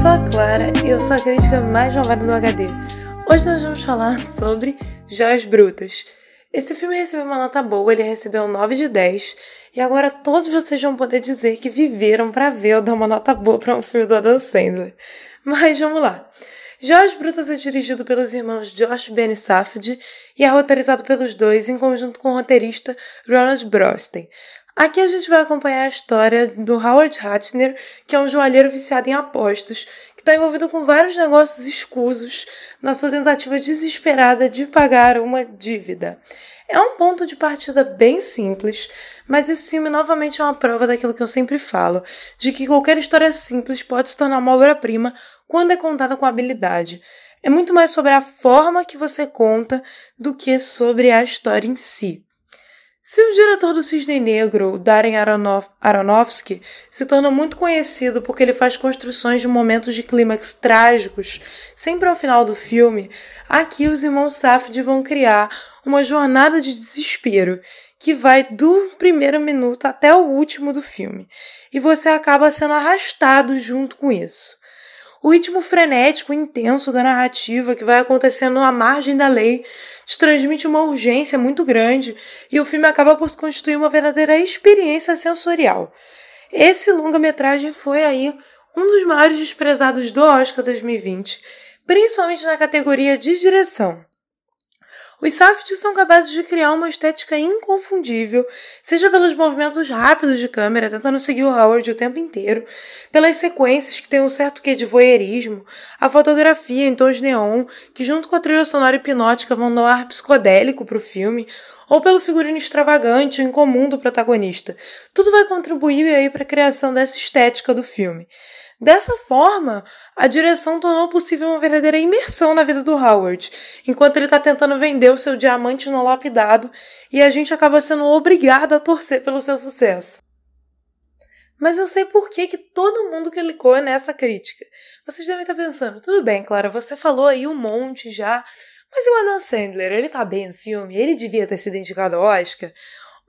sou a Clara e eu sou a crítica mais malvada do HD. Hoje nós vamos falar sobre Joias Brutas. Esse filme recebeu uma nota boa, ele recebeu 9 de 10, e agora todos vocês vão poder dizer que viveram para ver eu dar uma nota boa para um filme do Adam Sandler. Mas vamos lá. Joias Brutas é dirigido pelos irmãos Josh Ben Safdie e é roteirizado pelos dois em conjunto com o roteirista Ronald Brosten. Aqui a gente vai acompanhar a história do Howard Hatner, que é um joalheiro viciado em apostas, que está envolvido com vários negócios escusos na sua tentativa desesperada de pagar uma dívida. É um ponto de partida bem simples, mas esse filme novamente é uma prova daquilo que eu sempre falo, de que qualquer história simples pode se tornar uma obra-prima quando é contada com habilidade. É muito mais sobre a forma que você conta do que sobre a história em si. Se o diretor do Cisne Negro, Darren Aronof Aronofsky, se torna muito conhecido porque ele faz construções de momentos de clímax trágicos sempre ao final do filme, aqui os irmãos Safdie vão criar uma jornada de desespero que vai do primeiro minuto até o último do filme, e você acaba sendo arrastado junto com isso. O ritmo frenético intenso da narrativa que vai acontecendo à margem da lei te transmite uma urgência muito grande e o filme acaba por se constituir uma verdadeira experiência sensorial. Esse longa-metragem foi aí um dos maiores desprezados do Oscar 2020, principalmente na categoria de direção. Os Safdie são capazes de criar uma estética inconfundível, seja pelos movimentos rápidos de câmera, tentando seguir o Howard o tempo inteiro, pelas sequências que têm um certo quê de voyeurismo, a fotografia em tons neon, que junto com a trilha sonora hipnótica vão dar um ar psicodélico para o filme, ou pelo figurino extravagante e incomum do protagonista. Tudo vai contribuir aí para a criação dessa estética do filme. Dessa forma, a direção tornou possível uma verdadeira imersão na vida do Howard, enquanto ele está tentando vender o seu diamante no lapidado e a gente acaba sendo obrigado a torcer pelo seu sucesso. Mas eu sei por que, que todo mundo clicou nessa crítica. Vocês devem estar pensando, tudo bem, Clara, você falou aí um monte já, mas e o Adam Sandler, ele tá bem no filme, ele devia ter sido indicado ao Oscar.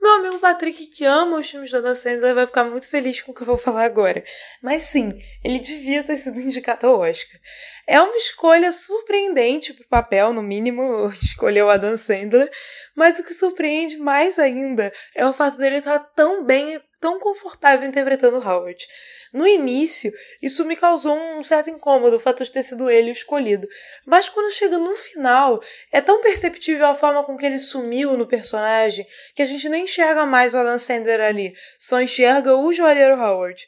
Meu amigo Patrick, que ama os filmes da Dan Sandler, vai ficar muito feliz com o que eu vou falar agora. Mas sim, ele devia ter sido indicado ao Oscar. É uma escolha surpreendente pro papel, no mínimo, escolheu a Dan Sandler. Mas o que surpreende mais ainda é o fato dele estar tão bem, tão confortável interpretando Howard. No início, isso me causou um certo incômodo, o fato de ter sido ele o escolhido. Mas quando chega no final, é tão perceptível a forma com que ele sumiu no personagem que a gente nem enxerga mais o Alan Sandler ali, só enxerga o Joalheiro Howard.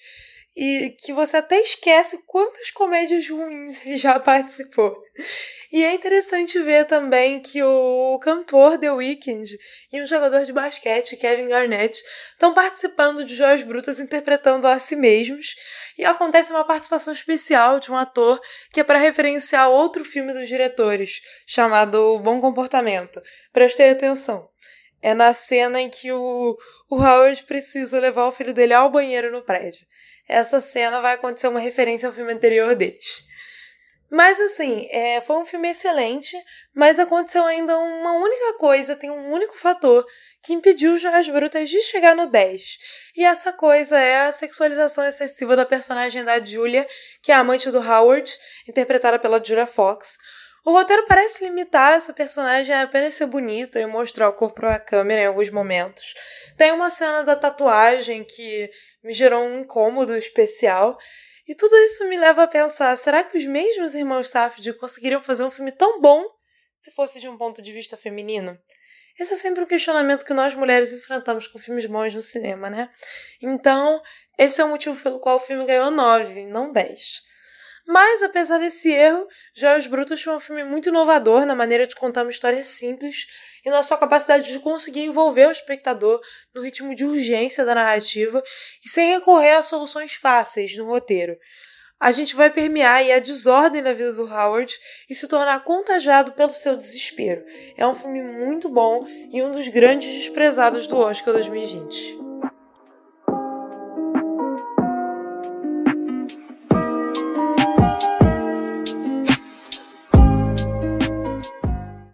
E que você até esquece quantas comédias ruins ele já participou. E é interessante ver também que o cantor The Weeknd e o jogador de basquete Kevin Garnett estão participando de Joias Brutas interpretando a si mesmos. E acontece uma participação especial de um ator que é para referenciar outro filme dos diretores, chamado Bom Comportamento. Prestem atenção. É na cena em que o, o Howard precisa levar o filho dele ao banheiro no prédio. Essa cena vai acontecer uma referência ao filme anterior deles. Mas assim, é, foi um filme excelente, mas aconteceu ainda uma única coisa, tem um único fator que impediu Joias Brutas de chegar no 10. E essa coisa é a sexualização excessiva da personagem da Julia, que é a amante do Howard, interpretada pela Julia Fox. O roteiro parece limitar essa personagem a apenas ser bonita e mostrar o corpo para a câmera em alguns momentos. Tem uma cena da tatuagem que me gerou um incômodo especial. E tudo isso me leva a pensar: será que os mesmos irmãos Safdie conseguiriam fazer um filme tão bom se fosse de um ponto de vista feminino? Esse é sempre um questionamento que nós mulheres enfrentamos com filmes bons no cinema, né? Então, esse é o motivo pelo qual o filme ganhou 9, não 10. Mas, apesar desse erro, Joias Brutas foi um filme muito inovador na maneira de contar uma história simples e na sua capacidade de conseguir envolver o espectador no ritmo de urgência da narrativa e sem recorrer a soluções fáceis no roteiro. A gente vai permear a desordem na vida do Howard e se tornar contagiado pelo seu desespero. É um filme muito bom e um dos grandes desprezados do Oscar 2020.